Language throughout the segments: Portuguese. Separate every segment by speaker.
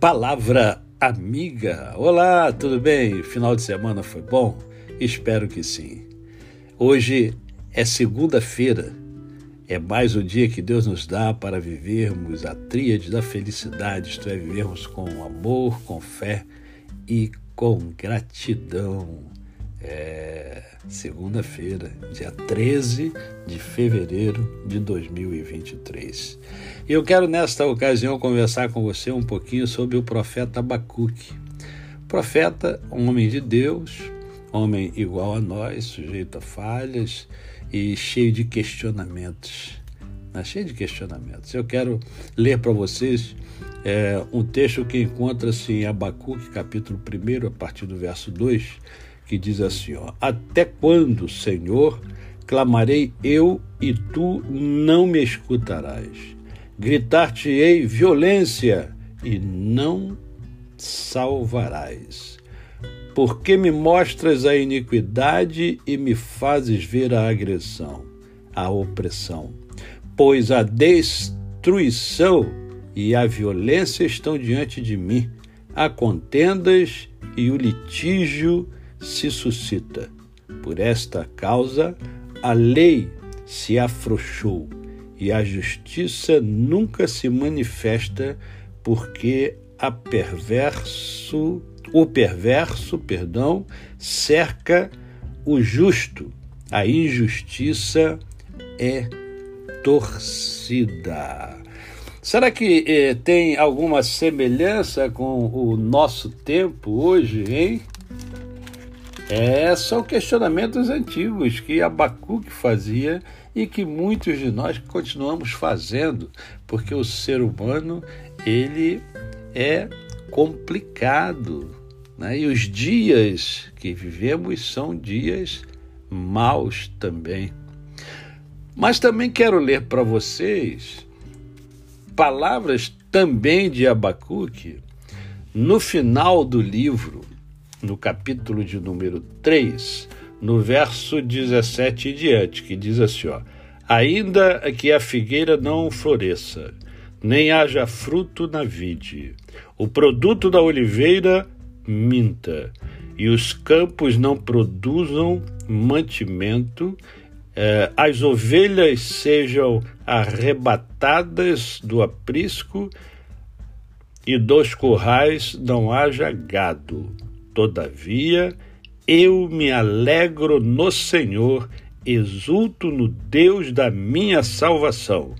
Speaker 1: Palavra amiga. Olá, tudo bem? Final de semana foi bom? Espero que sim. Hoje é segunda-feira. É mais um dia que Deus nos dá para vivermos a tríade da felicidade, isto é, vivermos com amor, com fé e com gratidão. É segunda-feira, dia 13 de fevereiro de 2023. E eu quero nesta ocasião conversar com você um pouquinho sobre o profeta Abacuque. Profeta, homem de Deus, homem igual a nós, sujeito a falhas e cheio de questionamentos. Né? Cheio de questionamentos. Eu quero ler para vocês é, um texto que encontra-se em Abacuque, capítulo 1, a partir do verso 2 que diz assim: ó, Até quando, Senhor, clamarei eu e tu não me escutarás? Gritar-te-ei violência e não salvarás. Porque me mostras a iniquidade e me fazes ver a agressão, a opressão? Pois a destruição e a violência estão diante de mim, há contendas e o litígio se suscita. Por esta causa, a lei se afrouxou e a justiça nunca se manifesta, porque a perverso, o perverso, perdão, cerca o justo. A injustiça é torcida. Será que eh, tem alguma semelhança com o nosso tempo hoje, hein? É, são questionamentos antigos que Abacuque fazia e que muitos de nós continuamos fazendo, porque o ser humano ele é complicado, né? E os dias que vivemos são dias maus também. Mas também quero ler para vocês palavras também de Abacuque no final do livro no capítulo de número 3, no verso 17 e diante, que diz assim: ó, Ainda que a figueira não floresça, nem haja fruto na vide, o produto da oliveira minta, e os campos não produzam mantimento, eh, as ovelhas sejam arrebatadas do aprisco, e dos currais não haja gado Todavia, eu me alegro no Senhor, exulto no Deus da minha salvação.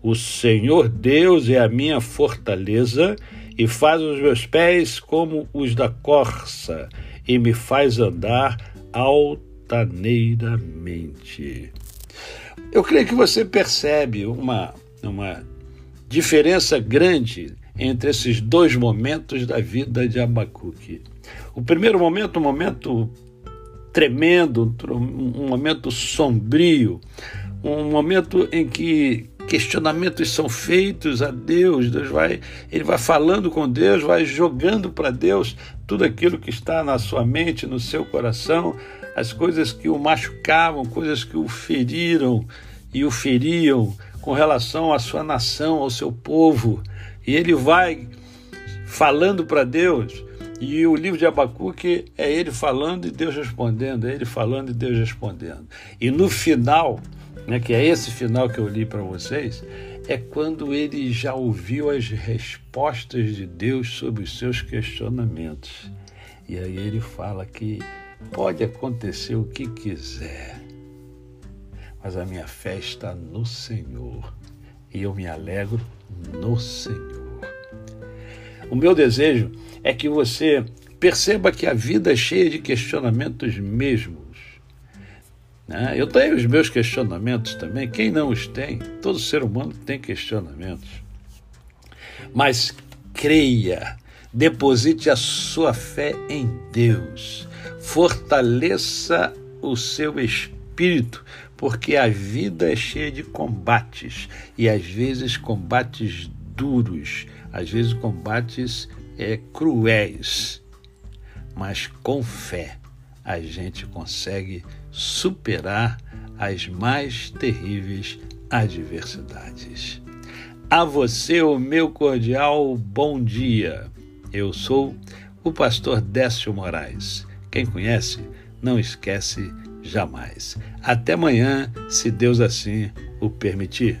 Speaker 1: O Senhor Deus é a minha fortaleza e faz os meus pés como os da corça e me faz andar altaneiramente. Eu creio que você percebe uma, uma diferença grande entre esses dois momentos da vida de Abacuque. O primeiro momento, um momento tremendo, um momento sombrio, um momento em que questionamentos são feitos a Deus, Deus vai, ele vai falando com Deus, vai jogando para Deus tudo aquilo que está na sua mente, no seu coração, as coisas que o machucavam, coisas que o feriram e o feriam com relação à sua nação, ao seu povo. E ele vai falando para Deus e o livro de Abacuque é ele falando e Deus respondendo, é ele falando e Deus respondendo. E no final, né, que é esse final que eu li para vocês, é quando ele já ouviu as respostas de Deus sobre os seus questionamentos. E aí ele fala que pode acontecer o que quiser, mas a minha fé está no Senhor e eu me alegro no Senhor. O meu desejo é que você perceba que a vida é cheia de questionamentos mesmos. Né? Eu tenho os meus questionamentos também, quem não os tem? Todo ser humano tem questionamentos. Mas creia, deposite a sua fé em Deus, fortaleça o seu espírito, porque a vida é cheia de combates e às vezes combates duros, às vezes combates é, cruéis, mas com fé a gente consegue superar as mais terríveis adversidades. A você, o meu cordial bom dia. Eu sou o pastor Décio Moraes. Quem conhece, não esquece jamais. Até amanhã, se Deus assim o permitir.